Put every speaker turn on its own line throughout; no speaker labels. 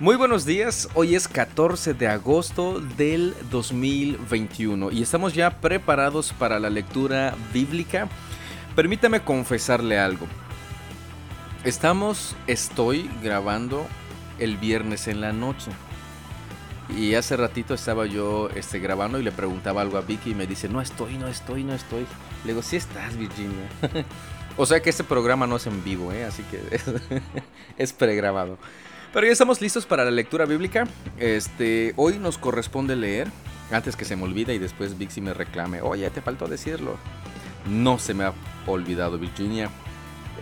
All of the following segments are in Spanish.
Muy buenos días, hoy es 14 de agosto del 2021 y estamos ya preparados para la lectura bíblica. Permítame confesarle algo. Estamos, estoy grabando el viernes en la noche. Y hace ratito estaba yo este, grabando y le preguntaba algo a Vicky y me dice, no estoy, no estoy, no estoy. Le digo, sí estás, Virginia. o sea que este programa no es en vivo, ¿eh? así que es, es pregrabado. Pero ya estamos listos para la lectura bíblica. Este, hoy nos corresponde leer, antes que se me olvide y después Vixie me reclame, oye, te faltó decirlo. No se me ha olvidado, Virginia.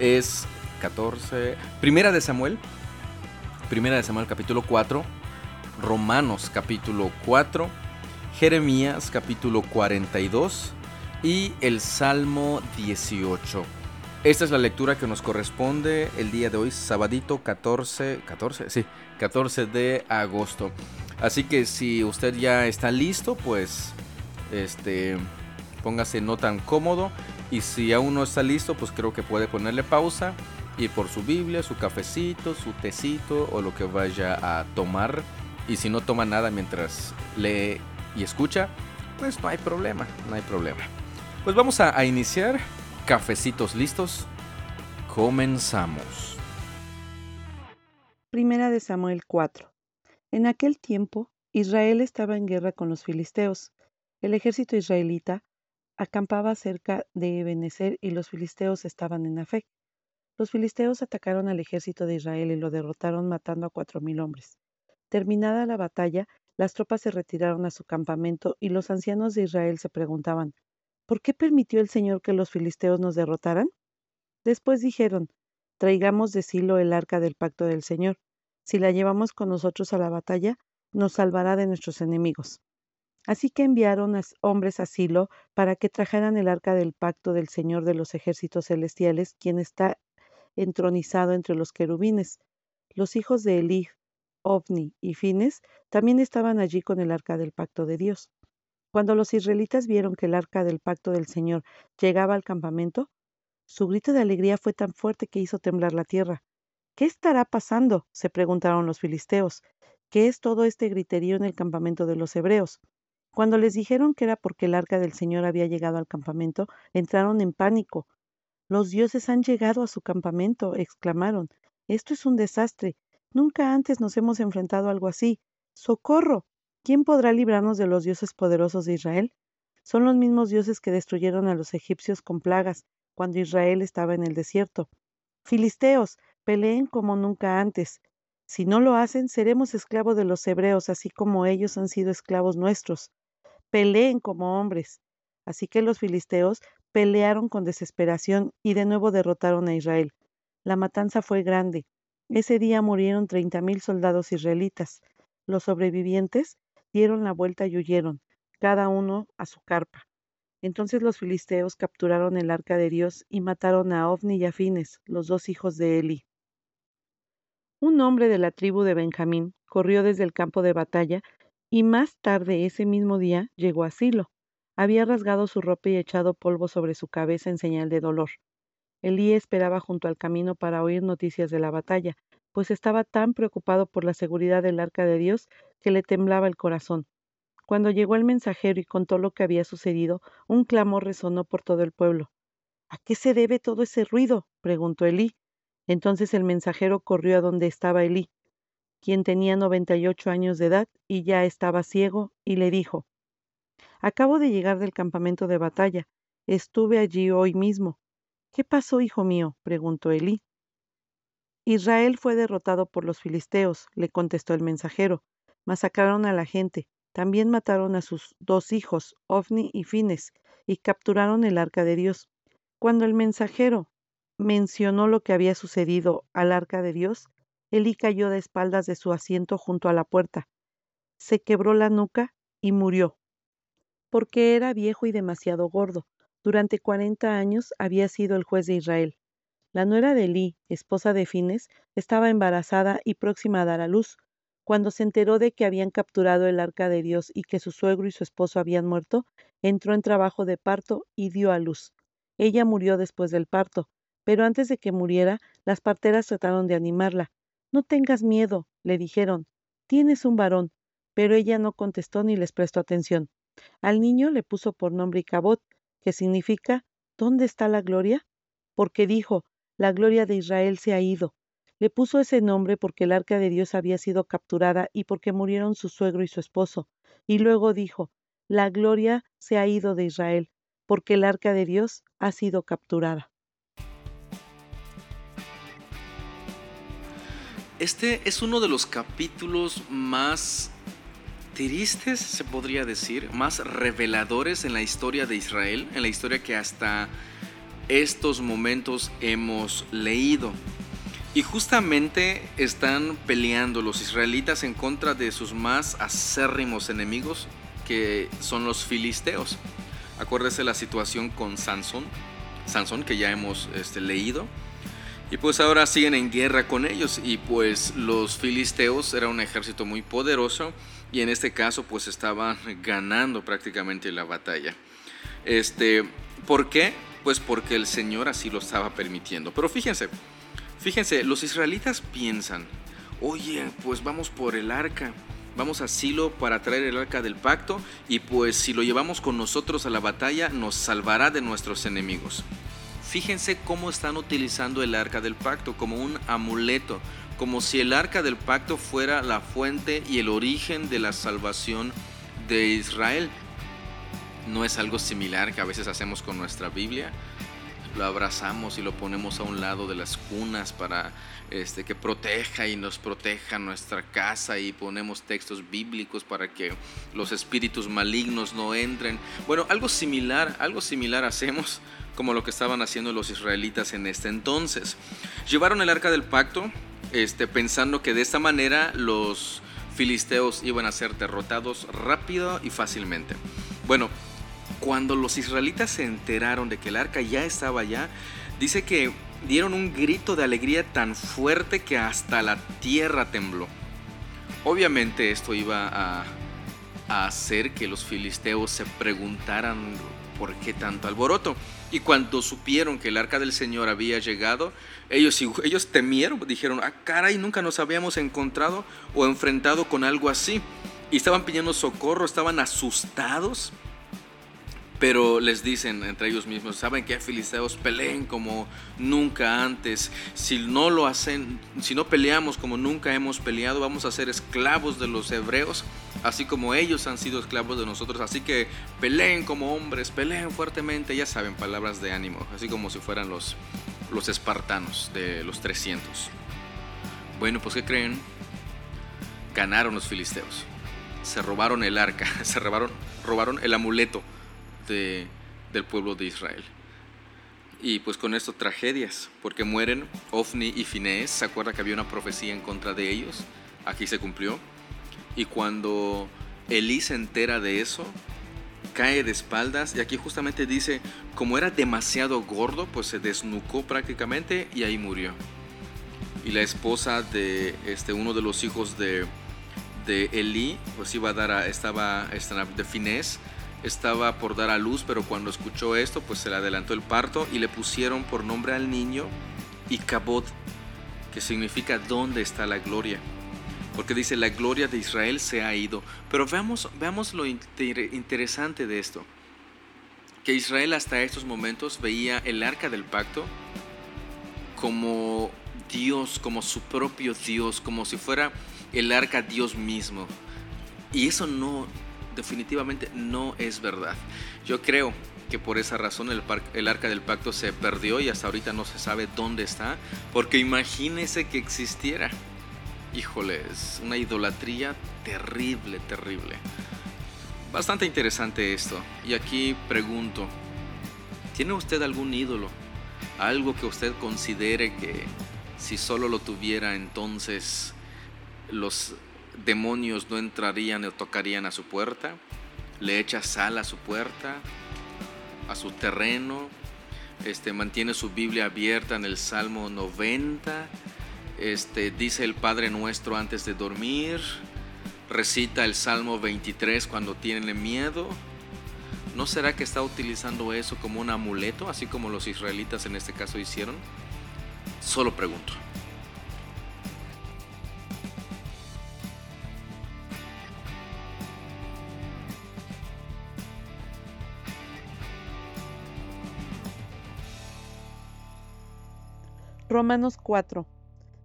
Es 14, Primera de Samuel, Primera de Samuel capítulo 4, Romanos capítulo 4, Jeremías capítulo 42 y el Salmo 18. Esta es la lectura que nos corresponde el día de hoy, sabadito 14, 14, sí, 14 de agosto. Así que si usted ya está listo, pues este póngase no tan cómodo y si aún no está listo, pues creo que puede ponerle pausa, ir por su Biblia, su cafecito, su tecito o lo que vaya a tomar. Y si no toma nada mientras lee y escucha, pues no hay problema, no hay problema. Pues vamos a, a iniciar. Cafecitos listos. Comenzamos.
Primera de Samuel 4. En aquel tiempo, Israel estaba en guerra con los filisteos. El ejército israelita acampaba cerca de Ebenezer y los filisteos estaban en Afec. Los filisteos atacaron al ejército de Israel y lo derrotaron matando a cuatro mil hombres. Terminada la batalla, las tropas se retiraron a su campamento y los ancianos de Israel se preguntaban, ¿por qué permitió el Señor que los filisteos nos derrotaran? Después dijeron, traigamos de Silo el arca del pacto del Señor. Si la llevamos con nosotros a la batalla, nos salvará de nuestros enemigos. Así que enviaron a hombres a Silo para que trajeran el arca del pacto del Señor de los ejércitos celestiales, quien está entronizado entre los querubines. Los hijos de Elí, Ovni y Fines también estaban allí con el arca del pacto de Dios. Cuando los israelitas vieron que el arca del pacto del Señor llegaba al campamento, su grito de alegría fue tan fuerte que hizo temblar la tierra. ¿Qué estará pasando? se preguntaron los filisteos. ¿Qué es todo este griterío en el campamento de los hebreos? Cuando les dijeron que era porque el arca del Señor había llegado al campamento, entraron en pánico. Los dioses han llegado a su campamento, exclamaron. Esto es un desastre. Nunca antes nos hemos enfrentado a algo así. ¡Socorro! ¿Quién podrá librarnos de los dioses poderosos de Israel? Son los mismos dioses que destruyeron a los egipcios con plagas cuando Israel estaba en el desierto. Filisteos, peleen como nunca antes. Si no lo hacen, seremos esclavos de los hebreos, así como ellos han sido esclavos nuestros peleen como hombres. Así que los filisteos pelearon con desesperación y de nuevo derrotaron a Israel. La matanza fue grande. Ese día murieron treinta mil soldados israelitas. Los sobrevivientes dieron la vuelta y huyeron, cada uno a su carpa. Entonces los filisteos capturaron el arca de Dios y mataron a Ovni y a Fines, los dos hijos de Eli. Un hombre de la tribu de Benjamín corrió desde el campo de batalla y más tarde ese mismo día llegó a Silo. Había rasgado su ropa y echado polvo sobre su cabeza en señal de dolor. Elí esperaba junto al camino para oír noticias de la batalla, pues estaba tan preocupado por la seguridad del arca de Dios que le temblaba el corazón. Cuando llegó el mensajero y contó lo que había sucedido, un clamor resonó por todo el pueblo. ¿A qué se debe todo ese ruido? preguntó Elí. Entonces el mensajero corrió a donde estaba Elí quien tenía noventa y ocho años de edad y ya estaba ciego, y le dijo Acabo de llegar del campamento de batalla. Estuve allí hoy mismo. ¿Qué pasó, hijo mío? preguntó Elí. Israel fue derrotado por los filisteos, le contestó el mensajero. Masacraron a la gente. También mataron a sus dos hijos, Ofni y Fines, y capturaron el arca de Dios. Cuando el mensajero mencionó lo que había sucedido al arca de Dios, Elí cayó de espaldas de su asiento junto a la puerta. Se quebró la nuca y murió. Porque era viejo y demasiado gordo. Durante cuarenta años había sido el juez de Israel. La nuera de Elí, esposa de Fines, estaba embarazada y próxima a dar a luz. Cuando se enteró de que habían capturado el arca de Dios y que su suegro y su esposo habían muerto, entró en trabajo de parto y dio a luz. Ella murió después del parto, pero antes de que muriera, las parteras trataron de animarla, No tengas miedo, le dijeron, tienes un varón. Pero ella no contestó ni les prestó atención. Al niño le puso por nombre Icabod, que significa ¿Dónde está la gloria? Porque dijo, la gloria de Israel se ha ido. Le puso ese nombre porque el arca de Dios había sido capturada y porque murieron su suegro y su esposo. Y luego dijo, la gloria se ha ido de Israel, porque el arca de Dios ha sido capturada.
Este es uno de los capítulos más tristes, se podría decir, más reveladores en la historia de Israel, en la historia que hasta estos momentos hemos leído. Y justamente están peleando los israelitas en contra de sus más acérrimos enemigos, que son los filisteos. Acuérdese la situación con Sansón, Sansón que ya hemos este, leído. Y pues ahora siguen en guerra con ellos y pues los filisteos era un ejército muy poderoso y en este caso pues estaban ganando prácticamente la batalla. Este, ¿por qué? Pues porque el Señor así lo estaba permitiendo. Pero fíjense, fíjense, los israelitas piensan, "Oye, pues vamos por el arca." Vamos a Silo para traer el arca del pacto y pues si lo llevamos con nosotros a la batalla nos salvará de nuestros enemigos. Fíjense cómo están utilizando el arca del pacto como un amuleto, como si el arca del pacto fuera la fuente y el origen de la salvación de Israel. ¿No es algo similar que a veces hacemos con nuestra Biblia? Lo abrazamos y lo ponemos a un lado de las cunas para este, que proteja y nos proteja nuestra casa y ponemos textos bíblicos para que los espíritus malignos no entren. Bueno, algo similar, algo similar hacemos como lo que estaban haciendo los israelitas en este entonces. Llevaron el arca del pacto este, pensando que de esta manera los filisteos iban a ser derrotados rápido y fácilmente. Bueno, cuando los israelitas se enteraron de que el arca ya estaba allá, dice que dieron un grito de alegría tan fuerte que hasta la tierra tembló. Obviamente esto iba a, hacer que los filisteos se preguntaran por qué tanto alboroto. Y cuando supieron que el arca del Señor había llegado, ellos, ellos temieron, dijeron, ah, caray, nunca nos habíamos encontrado o enfrentado con algo así. Y estaban pidiendo socorro, estaban asustados. Pero les dicen entre ellos mismos, saben que filisteos peleen como nunca antes. Si no lo hacen, si no peleamos como nunca hemos peleado, vamos a ser esclavos de los hebreos, así como ellos han sido esclavos de nosotros. Así que peleen como hombres, peleen fuertemente, ya saben, palabras de ánimo, así como si fueran los, los espartanos de los 300. Bueno, pues ¿qué creen? Ganaron los filisteos. Se robaron el arca, se robaron, robaron el amuleto del pueblo de Israel. Y pues con esto tragedias, porque mueren Ofni y Finés, se acuerda que había una profecía en contra de ellos, aquí se cumplió. Y cuando Elí se entera de eso, cae de espaldas y aquí justamente dice, como era demasiado gordo, pues se desnucó prácticamente y ahí murió. Y la esposa de este, uno de los hijos de, de Elí, pues iba a dar a, estaba, de Finés, estaba por dar a luz, pero cuando escuchó esto, pues se le adelantó el parto y le pusieron por nombre al niño Icabod, que significa ¿dónde está la gloria? Porque dice, la gloria de Israel se ha ido. Pero veamos, veamos lo interesante de esto. Que Israel hasta estos momentos veía el arca del pacto como Dios, como su propio Dios, como si fuera el arca Dios mismo. Y eso no, definitivamente no es verdad. Yo creo que por esa razón el, el, arca del pacto se perdió y hasta ahorita no se sabe dónde está, porque imagínese que existiera. Híjole, es una idolatría terrible, terrible. Bastante interesante esto. Y aquí pregunto, ¿tiene usted algún ídolo? Algo que usted considere que si solo lo tuviera entonces los demonios no entrarían o tocarían a su puerta, le echa sal a su puerta, a su terreno, este, mantiene su Biblia abierta en el Salmo 90, este, dice el Padre Nuestro antes de dormir, recita el Salmo 23 cuando tiene miedo. ¿No será que está utilizando eso como un amuleto, así como los israelitas en este caso hicieron? Solo pregunto.
Romanos 4.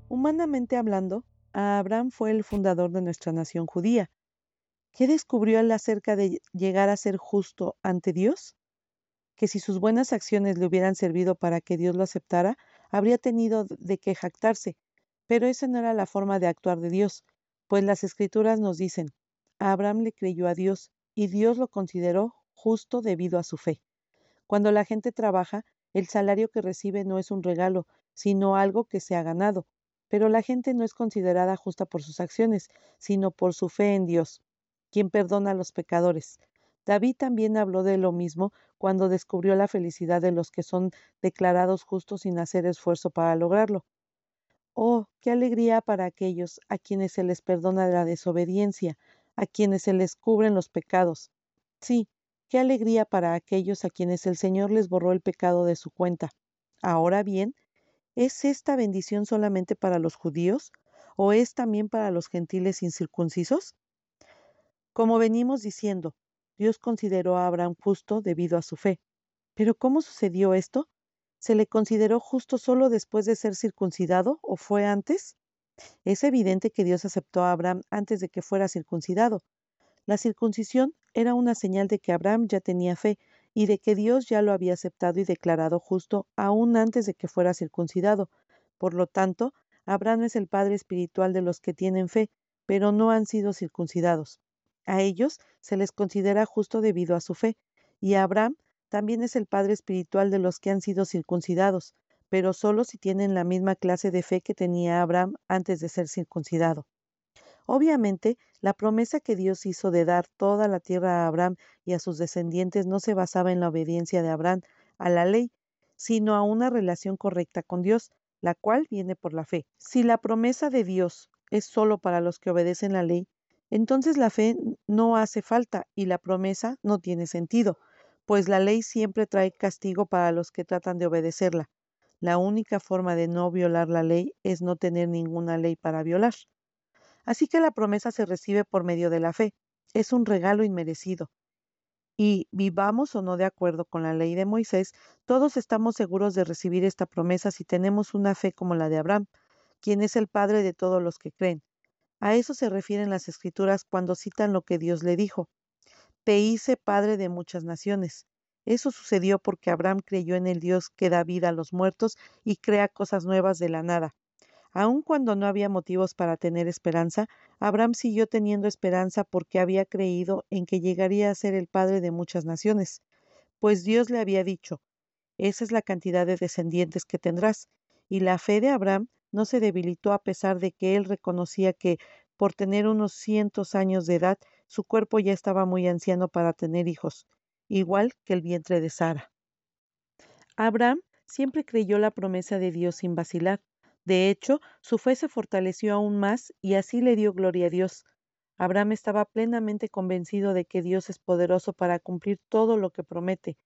Humanamente hablando, Abraham fue el fundador de nuestra nación judía. ¿Qué descubrió él acerca de llegar a ser justo ante Dios? Que si sus buenas acciones le hubieran servido para que Dios lo aceptara, habría tenido de qué jactarse. Pero esa no era la forma de actuar de Dios, pues las escrituras nos dicen, Abraham le creyó a Dios y Dios lo consideró justo debido a su fe. Cuando la gente trabaja, el salario que recibe no es un regalo, sino algo que se ha ganado. Pero la gente no es considerada justa por sus acciones, sino por su fe en Dios, quien perdona a los pecadores. David también habló de lo mismo cuando descubrió la felicidad de los que son declarados justos sin hacer esfuerzo para lograrlo. Oh, qué alegría para aquellos a quienes se les perdona la desobediencia, a quienes se les cubren los pecados. Sí, qué alegría para aquellos a quienes el Señor les borró el pecado de su cuenta. Ahora bien, ¿Es esta bendición solamente para los judíos o es también para los gentiles incircuncisos? Como venimos diciendo, Dios consideró a Abraham justo debido a su fe. Pero ¿cómo sucedió esto? ¿Se le consideró justo solo después de ser circuncidado o fue antes? Es evidente que Dios aceptó a Abraham antes de que fuera circuncidado. La circuncisión era una señal de que Abraham ya tenía fe y de que Dios ya lo había aceptado y declarado justo aún antes de que fuera circuncidado. Por lo tanto, Abraham es el padre espiritual de los que tienen fe, pero no han sido circuncidados. A ellos se les considera justo debido a su fe, y Abraham también es el padre espiritual de los que han sido circuncidados, pero solo si tienen la misma clase de fe que tenía Abraham antes de ser circuncidado. Obviamente, la promesa que Dios hizo de dar toda la tierra a Abraham y a sus descendientes no se basaba en la obediencia de Abraham a la ley, sino a una relación correcta con Dios, la cual viene por la fe. Si la promesa de Dios es solo para los que obedecen la ley, entonces la fe no hace falta y la promesa no tiene sentido, pues la ley siempre trae castigo para los que tratan de obedecerla. La única forma de no violar la ley es no tener ninguna ley para violar. Así que la promesa se recibe por medio de la fe. Es un regalo inmerecido. Y vivamos o no de acuerdo con la ley de Moisés, todos estamos seguros de recibir esta promesa si tenemos una fe como la de Abraham, quien es el padre de todos los que creen. A eso se refieren las escrituras cuando citan lo que Dios le dijo. Te hice padre de muchas naciones. Eso sucedió porque Abraham creyó en el Dios que da vida a los muertos y crea cosas nuevas de la nada. Aun cuando no había motivos para tener esperanza, Abraham siguió teniendo esperanza porque había creído en que llegaría a ser el padre de muchas naciones, pues Dios le había dicho, esa es la cantidad de descendientes que tendrás, y la fe de Abraham no se debilitó a pesar de que él reconocía que, por tener unos cientos años de edad, su cuerpo ya estaba muy anciano para tener hijos, igual que el vientre de Sara. Abraham siempre creyó la promesa de Dios sin vacilar, de hecho, su fe se fortaleció aún más y así le dio gloria a Dios. Abraham estaba plenamente convencido de que Dios es poderoso para cumplir todo lo que promete,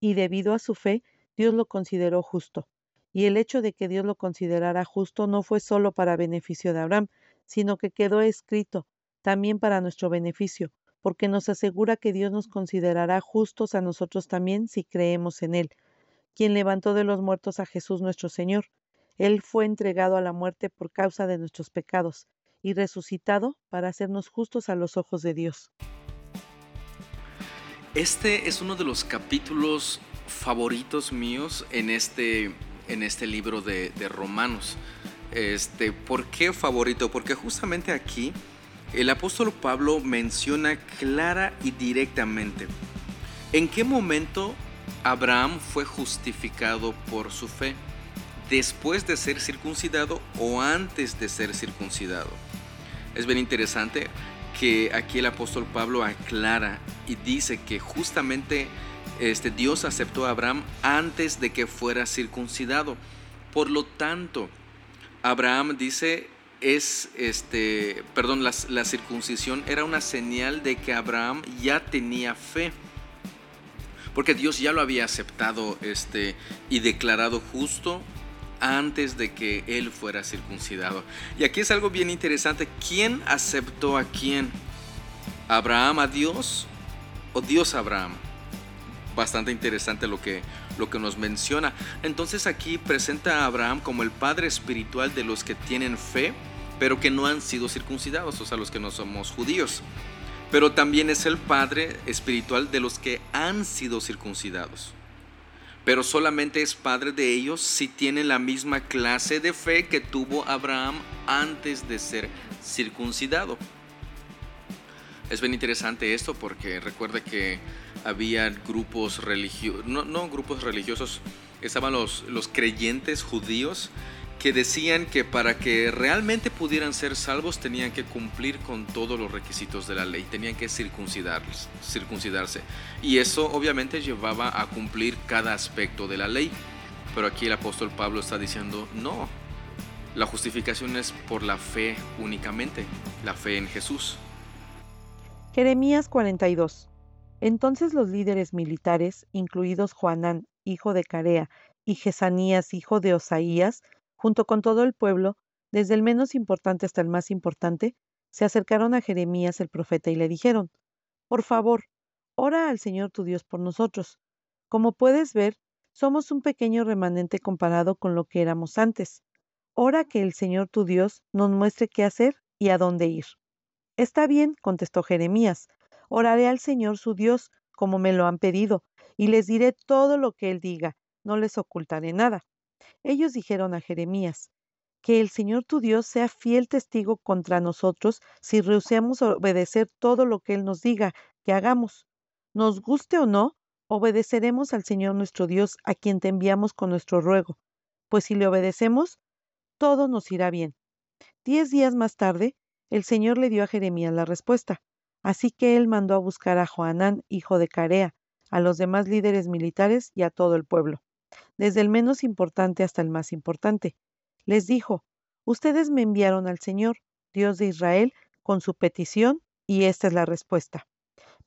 y debido a su fe, Dios lo consideró justo. Y el hecho de que Dios lo considerara justo no fue solo para beneficio de Abraham, sino que quedó escrito también para nuestro beneficio, porque nos asegura que Dios nos considerará justos a nosotros también si creemos en Él, quien levantó de los muertos a Jesús nuestro Señor, él fue entregado a la muerte por causa de nuestros pecados y resucitado para hacernos justos a los ojos de Dios.
Este es uno de los capítulos favoritos míos en este, en este libro de, de Romanos. Este, ¿Por qué favorito? Porque justamente aquí el apóstol Pablo menciona clara y directamente en qué momento Abraham fue justificado por su fe después de ser circuncidado o antes de ser circuncidado. Es bien interesante que aquí el apóstol Pablo aclara y dice que justamente este Dios aceptó a Abraham antes de que fuera circuncidado. Por lo tanto, Abraham dice es este, perdón, la, la circuncisión era una señal de que Abraham ya tenía fe porque Dios ya lo había aceptado este, y declarado justo antes de que él fuera circuncidado. Y aquí es algo bien interesante. ¿Quién aceptó a quién? ¿Abraham a Dios o Dios a Abraham? bastante interesante lo que, lo que nos menciona. Entonces aquí presenta a Abraham como el padre espiritual de los que tienen fe, pero que no han sido circuncidados, o sea, los que no somos judíos. Pero también es el padre espiritual de los que han sido circuncidados. Pero solamente es padre de ellos si tienen la misma clase de fe que tuvo Abraham antes de ser circuncidado. Es bien interesante esto porque recuerda que había grupos religiosos, no, no, grupos religiosos, estaban los, los creyentes judíos que decían que para que realmente pudieran ser salvos tenían que cumplir con todos los requisitos de la ley, tenían que circuncidarse. Y eso obviamente llevaba a cumplir cada aspecto de la ley. Pero aquí el apóstol Pablo está diciendo, no, la justificación es por la fe únicamente, la fe en Jesús.
Jeremías 42. Entonces los líderes militares, incluidos Juanán, hijo de Carea, y Jesanías, hijo de Osaías, junto con todo el pueblo, desde el menos importante hasta el más importante, se acercaron a Jeremías el profeta y le dijeron, Por favor, ora al Señor tu Dios por nosotros. Como puedes ver, somos un pequeño remanente comparado con lo que éramos antes. Ora que el Señor tu Dios nos muestre qué hacer y a dónde ir. Está bien, contestó Jeremías, oraré al Señor su Dios, como me lo han pedido, y les diré todo lo que él diga, no les ocultaré nada. Ellos dijeron a Jeremías, que el Señor tu Dios sea fiel testigo contra nosotros si rehusamos obedecer todo lo que Él nos diga que hagamos. Nos guste o no, obedeceremos al Señor nuestro Dios, a quien te enviamos con nuestro ruego, pues si le obedecemos, todo nos irá bien. Diez días más tarde, el Señor le dio a Jeremías la respuesta. Así que él mandó a buscar a Joanán, hijo de Carea, a los demás líderes militares y a todo el pueblo, desde el menos importante hasta el más importante. Les dijo, Ustedes me enviaron al Señor, Dios de Israel, con su petición, y esta es la respuesta.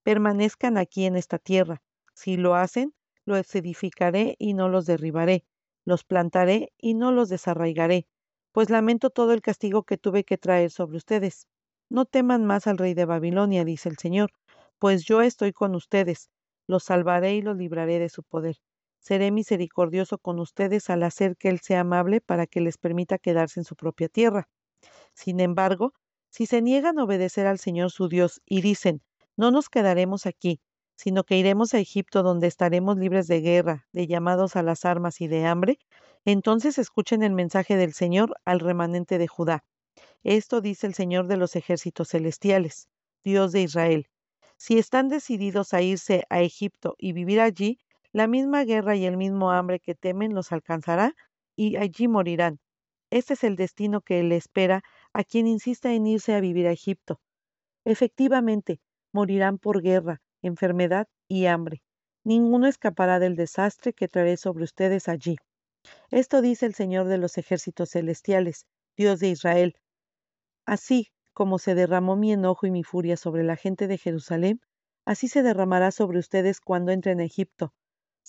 Permanezcan aquí en esta tierra. Si lo hacen, los edificaré y no los derribaré. Los plantaré y no los desarraigaré pues lamento todo el castigo que tuve que traer sobre ustedes. No teman más al rey de Babilonia, dice el Señor, pues yo estoy con ustedes, los salvaré y los libraré de su poder. Seré misericordioso con ustedes al hacer que Él sea amable para que les permita quedarse en su propia tierra. Sin embargo, si se niegan a obedecer al Señor su Dios y dicen, no nos quedaremos aquí, sino que iremos a Egipto donde estaremos libres de guerra, de llamados a las armas y de hambre, entonces escuchen el mensaje del Señor al remanente de Judá. Esto dice el Señor de los ejércitos celestiales, Dios de Israel. Si están decididos a irse a Egipto y vivir allí, la misma guerra y el mismo hambre que temen los alcanzará y allí morirán. Este es el destino que le espera a quien insista en irse a vivir a Egipto. Efectivamente, morirán por guerra, enfermedad y hambre. Ninguno escapará del desastre que traeré sobre ustedes allí. Esto dice el Señor de los ejércitos celestiales, Dios de Israel. Así como se derramó mi enojo y mi furia sobre la gente de Jerusalén, así se derramará sobre ustedes cuando entren a Egipto.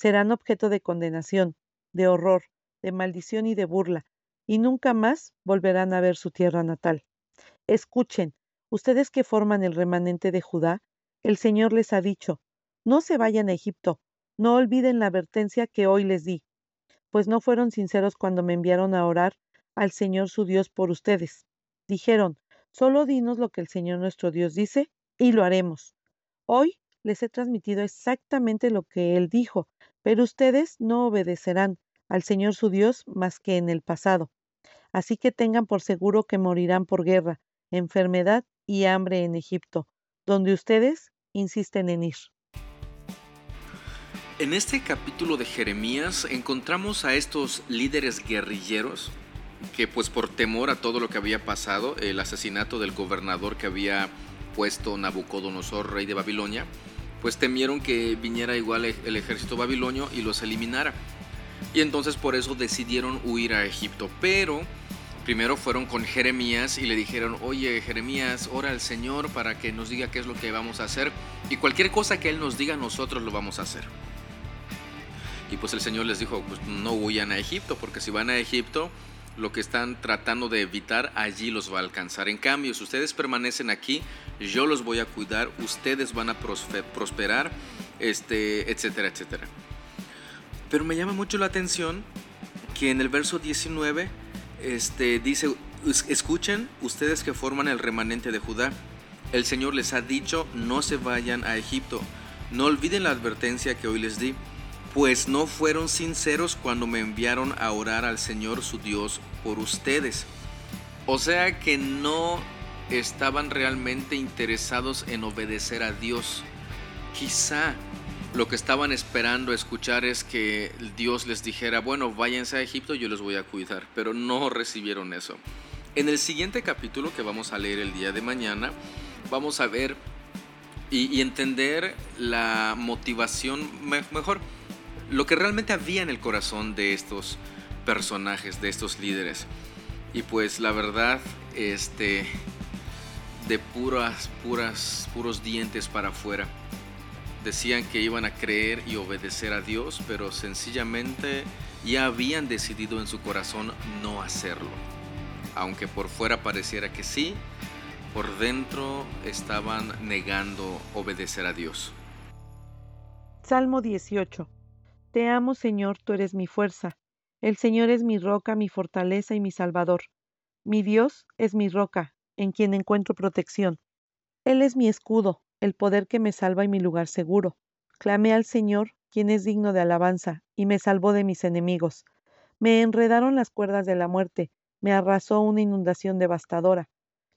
Serán objeto de condenación, de horror, de maldición y de burla, y nunca más volverán a ver su tierra natal. Escuchen, ustedes que forman el remanente de Judá, el Señor les ha dicho, no se vayan a Egipto, no olviden la advertencia que hoy les di pues no fueron sinceros cuando me enviaron a orar al Señor su Dios por ustedes. Dijeron, solo dinos lo que el Señor nuestro Dios dice y lo haremos. Hoy les he transmitido exactamente lo que Él dijo, pero ustedes no obedecerán al Señor su Dios más que en el pasado. Así que tengan por seguro que morirán por guerra, enfermedad y hambre en Egipto, donde ustedes insisten en ir.
En este capítulo de Jeremías encontramos a estos líderes guerrilleros que pues por temor a todo lo que había pasado, el asesinato del gobernador que había puesto Nabucodonosor, rey de Babilonia, pues temieron que viniera igual el ejército babilonio y los eliminara. Y entonces por eso decidieron huir a Egipto. Pero primero fueron con Jeremías y le dijeron, oye Jeremías, ora al Señor para que nos diga qué es lo que vamos a hacer. Y cualquier cosa que Él nos diga, nosotros lo vamos a hacer. Y pues el Señor les dijo, pues no huyan a Egipto, porque si van a Egipto, lo que están tratando de evitar allí los va a alcanzar. En cambio, si ustedes permanecen aquí, yo los voy a cuidar, ustedes van a prosperar, este, etcétera, etcétera. Pero me llama mucho la atención que en el verso 19 este, dice, escuchen ustedes que forman el remanente de Judá. El Señor les ha dicho, no se vayan a Egipto. No olviden la advertencia que hoy les di, pues no fueron sinceros cuando me enviaron a orar al Señor su Dios por ustedes. O sea que no estaban realmente interesados en obedecer a Dios. Quizá lo que estaban esperando escuchar es que Dios les dijera, bueno, váyanse a Egipto, yo los voy a cuidar, pero no recibieron eso. En el siguiente capítulo que vamos a leer el día de mañana, vamos a ver y, entender la motivación, mejor, lo que realmente había en el corazón de estos personajes, de estos líderes. Y pues la verdad, este, de puras, puras, puros dientes para afuera decían que iban a creer y obedecer a Dios, pero sencillamente ya habían decidido en su corazón no hacerlo. Aunque por fuera pareciera que sí, por dentro estaban negando obedecer a Dios.
Salmo 18. Te amo, Señor, tú eres mi fuerza. El Señor es mi roca, mi fortaleza y mi salvador. Mi Dios es mi roca, en quien encuentro protección. Él es mi escudo, el poder que me salva y mi lugar seguro. Clamé al Señor, quien es digno de alabanza, y me salvó de mis enemigos. Me enredaron las cuerdas de la muerte, me arrasó una inundación devastadora.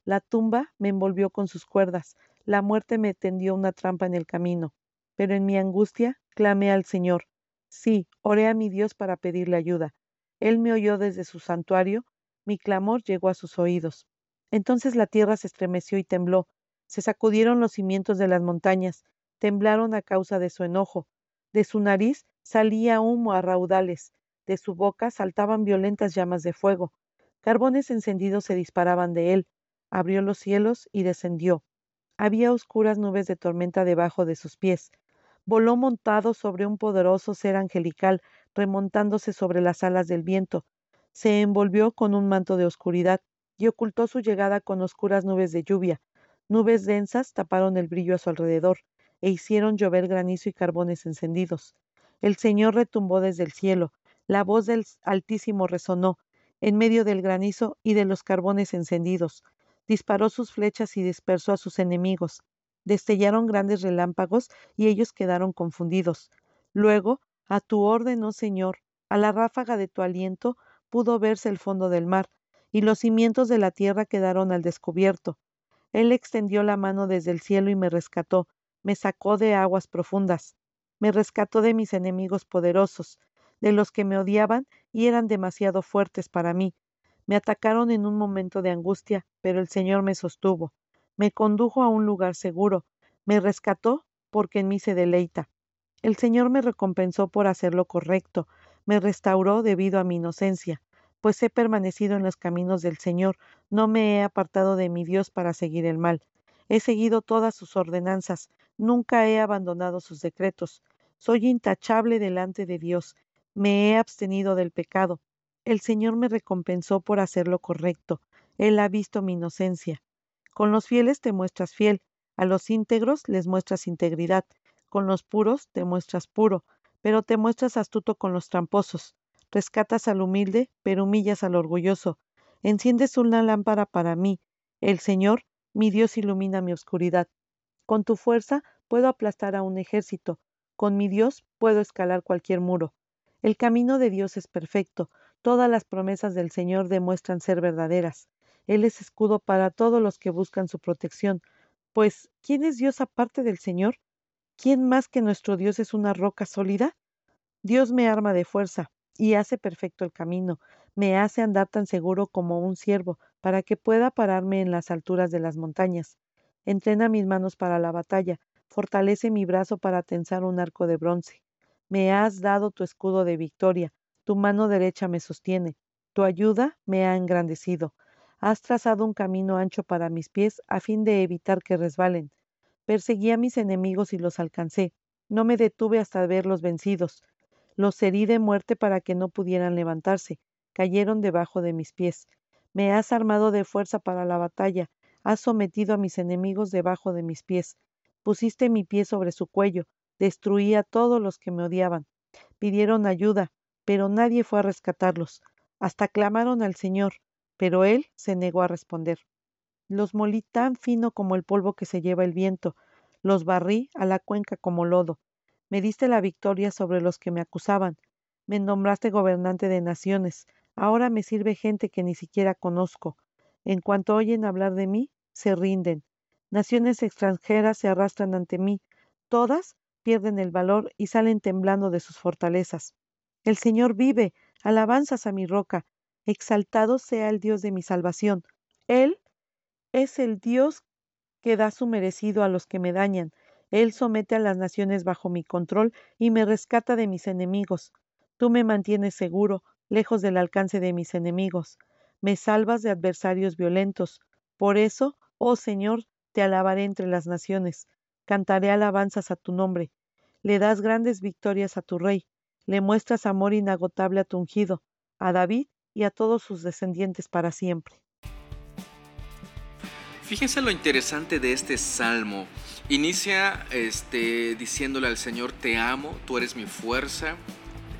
La tumba me envolvió con sus cuerdas, la muerte me tendió una trampa en el camino. Pero en mi angustia clamé al Señor. Sí, oré a mi Dios para pedirle ayuda. Él me oyó desde su santuario, mi clamor llegó a sus oídos. Entonces la tierra se estremeció y tembló, se sacudieron los cimientos de las montañas, temblaron a causa de su enojo. De su nariz salía humo a raudales, de su boca saltaban violentas llamas de fuego. Carbones encendidos se disparaban de él. Abrió los cielos y descendió. Había oscuras nubes de tormenta debajo de sus pies. Voló montado sobre un poderoso ser angelical, remontándose sobre las alas del viento. Se envolvió con un manto de oscuridad y ocultó su llegada con oscuras nubes de lluvia. Nubes densas taparon el brillo a su alrededor e hicieron llover granizo y carbones encendidos. El Señor retumbó desde el cielo, la voz del Altísimo resonó en medio del granizo y de los carbones encendidos. Disparó sus flechas y dispersó a sus enemigos. Destellaron grandes relámpagos y ellos quedaron confundidos. Luego, a tu orden, oh Señor, a la ráfaga de tu aliento pudo verse el fondo del mar, y los cimientos de la tierra quedaron al descubierto. Él extendió la mano desde el cielo y me rescató, me sacó de aguas profundas, me rescató de mis enemigos poderosos, de los que me odiaban y eran demasiado fuertes para mí. Me atacaron en un momento de angustia, pero el Señor me sostuvo, me condujo a un lugar seguro, me rescató porque en mí se deleita. El Señor me recompensó por hacer lo correcto, me restauró debido a mi inocencia pues he permanecido en los caminos del Señor, no me he apartado de mi Dios para seguir el mal. He seguido todas sus ordenanzas, nunca he abandonado sus decretos. Soy intachable delante de Dios, me he abstenido del pecado. El Señor me recompensó por hacer lo correcto. Él ha visto mi inocencia. Con los fieles te muestras fiel, a los íntegros les muestras integridad, con los puros te muestras puro, pero te muestras astuto con los tramposos. Rescatas al humilde, pero humillas al orgulloso. Enciendes una lámpara para mí. El Señor, mi Dios, ilumina mi oscuridad. Con tu fuerza puedo aplastar a un ejército. Con mi Dios puedo escalar cualquier muro. El camino de Dios es perfecto. Todas las promesas del Señor demuestran ser verdaderas. Él es escudo para todos los que buscan su protección. Pues, ¿quién es Dios aparte del Señor? ¿Quién más que nuestro Dios es una roca sólida? Dios me arma de fuerza, y hace perfecto el camino, me hace andar tan seguro como un ciervo, para que pueda pararme en las alturas de las montañas. Entrena mis manos para la batalla, fortalece mi brazo para tensar un arco de bronce. Me has dado tu escudo de victoria, tu mano derecha me sostiene, tu ayuda me ha engrandecido. Has trazado un camino ancho para mis pies a fin de evitar que resbalen. Perseguí a mis enemigos y los alcancé. No me detuve hasta verlos vencidos. Los herí de muerte para que no pudieran levantarse. Cayeron debajo de mis pies. Me has armado de fuerza para la batalla. Has sometido a mis enemigos debajo de mis pies. Pusiste mi pie sobre su cuello. destruí a todos los que me odiaban. Pidieron ayuda, pero nadie fue a rescatarlos. Hasta clamaron al Señor, pero Él se negó a responder. Los molí tan fino como el polvo que se lleva el viento, los barrí a la cuenca como lodo. Me diste la victoria sobre los que me acusaban. Me nombraste gobernante de naciones. Ahora me sirve gente que ni siquiera conozco. En cuanto oyen hablar de mí, se rinden. Naciones extranjeras se arrastran ante mí. Todas pierden el valor y salen temblando de sus fortalezas. El Señor vive, alabanzas a mi roca. Exaltado sea el Dios de mi salvación. Él es el Dios que da su merecido a los que me dañan. Él somete a las naciones bajo mi control y me rescata de mis enemigos. Tú me mantienes seguro, lejos del alcance de mis enemigos. Me salvas de adversarios violentos. Por eso, oh Señor, te alabaré entre las naciones. Cantaré alabanzas a tu nombre. Le das grandes victorias a tu rey. Le muestras amor inagotable a tu ungido, a David y a todos sus descendientes para siempre.
Fíjense lo interesante de este salmo. Inicia este, diciéndole al Señor, te amo, tú eres mi fuerza,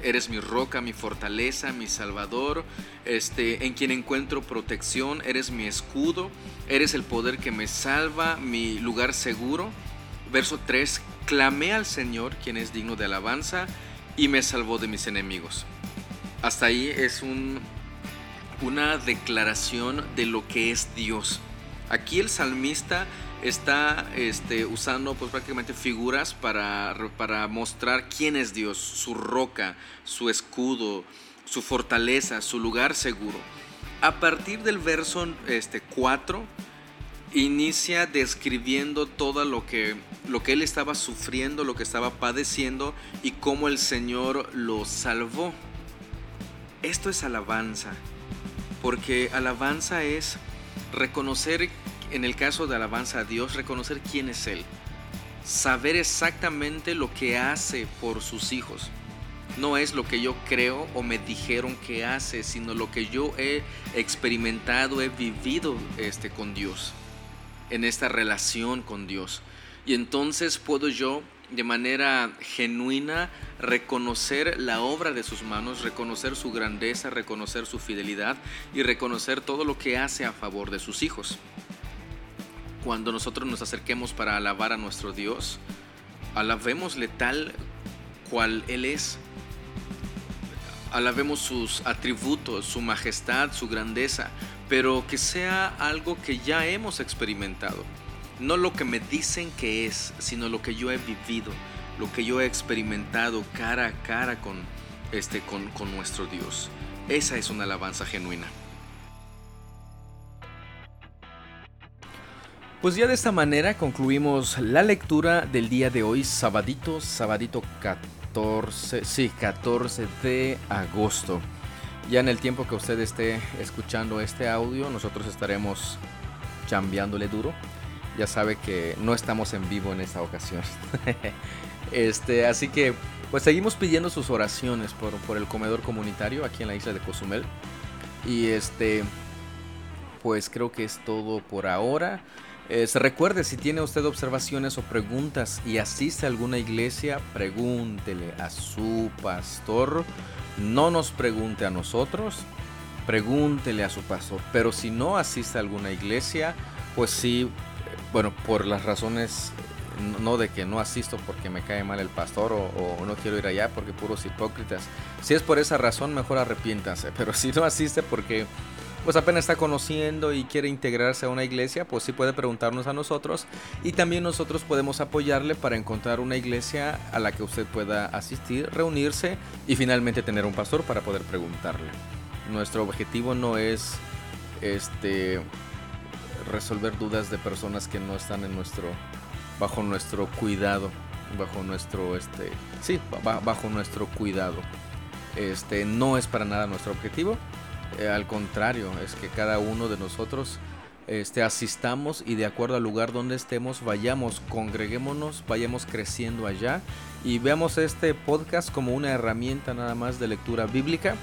eres mi roca, mi fortaleza, mi salvador, este, en quien encuentro protección, eres mi escudo, eres el poder que me salva, mi lugar seguro. Verso 3, clamé al Señor, quien es digno de alabanza, y me salvó de mis enemigos. Hasta ahí es un, una declaración de lo que es Dios. Aquí el salmista está este, usando pues, prácticamente figuras para, para mostrar quién es Dios, su roca, su escudo, su fortaleza, su lugar seguro. A partir del verso este, 4, inicia describiendo todo lo que, lo que él estaba sufriendo, lo que estaba padeciendo y cómo el Señor lo salvó. Esto es alabanza, porque alabanza es reconocer en el caso de alabanza a Dios, reconocer quién es Él. Saber exactamente lo que hace por sus hijos. No es lo que yo creo o me dijeron que hace, sino lo que yo he experimentado, he vivido este, con Dios, en esta relación con Dios. Y entonces puedo yo de manera genuina reconocer la obra de sus manos, reconocer su grandeza, reconocer su fidelidad y reconocer todo lo que hace a favor de sus hijos cuando nosotros nos acerquemos para alabar a nuestro Dios, alabémosle tal cual Él es. Alabemos sus atributos, su majestad, su grandeza, pero que sea algo que ya hemos experimentado. No lo que me dicen que es, sino lo que yo he vivido, lo que yo he experimentado cara a cara con, este, con, con nuestro Dios. Esa es una alabanza genuina. Pues ya de esta manera concluimos la lectura del día de hoy, sabadito, sabadito 14, sí, 14 de agosto. Ya en el tiempo que usted esté escuchando este audio, nosotros estaremos chambeándole duro. Ya sabe que no estamos en vivo en esta ocasión. este, así que pues seguimos pidiendo sus oraciones por, por el comedor comunitario aquí en la isla de Cozumel. Y este, pues creo que es todo por ahora. Eh, se recuerde, si tiene usted observaciones o preguntas y asiste a alguna iglesia, pregúntele a su pastor. No nos pregunte a nosotros, pregúntele a su pastor. Pero si no asiste a alguna iglesia, pues sí, bueno, por las razones, no de que no asisto porque me cae mal el pastor o, no quiero ir allá porque puros hipócritas. Si es por esa razón, mejor arrepiéntanse. Pero si no asiste porque pues apenas está conociendo y quiere integrarse a una iglesia, pues sí puede preguntarnos a nosotros y también nosotros podemos apoyarle para encontrar una iglesia a la que usted pueda asistir, reunirse y finalmente tener un pastor para poder preguntarle. Nuestro objetivo no es este resolver dudas de personas que no están en nuestro bajo nuestro cuidado, bajo nuestro este sí, bajo nuestro cuidado. Este no es para nada nuestro objetivo eh, al contrario, es que cada uno de nosotros este, asistamos y de acuerdo al lugar donde estemos, vayamos, congreguémonos, vayamos creciendo allá y veamos este podcast como una herramienta nada más de lectura bíblica,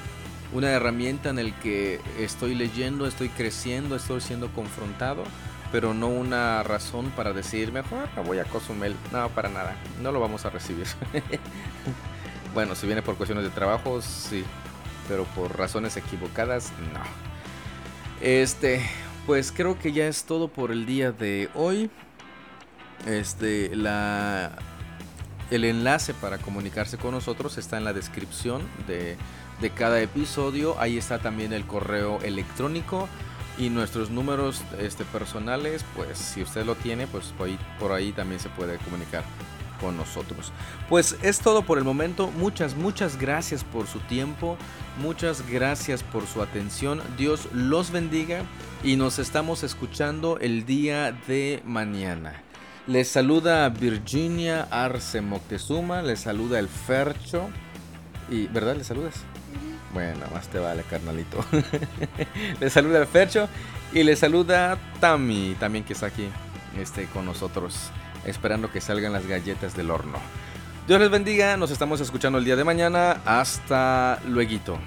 una herramienta en el que estoy leyendo, estoy creciendo, estoy siendo confrontado pero no una razón para decir, mejor me voy a Cozumel. No, para nada, no lo vamos a recibir. bueno, si viene por cuestiones de trabajo, sí, pero por razones equivocadas, no. Este, pues creo que ya es todo por el día de hoy. Este, la el enlace para comunicarse con nosotros está en la descripción de, de cada episodio. Ahí está también el correo electrónico y nuestros números este, personales. Pues si usted lo tiene, pues por ahí, por ahí también se puede comunicar con nosotros. Pues es todo por el momento. Muchas, muchas gracias por su tiempo. Muchas gracias por su atención. Dios los bendiga y nos estamos escuchando el día de mañana. Les saluda Virginia Arce Moctezuma, les saluda el Fercho. Y, ¿verdad? ¿Le saludas? Bueno, más te vale, carnalito. les saluda el Fercho y les saluda Tammy, también que está aquí este, con nosotros, esperando que salgan las galletas del horno. Dios les bendiga, nos estamos escuchando el día de mañana. Hasta luego.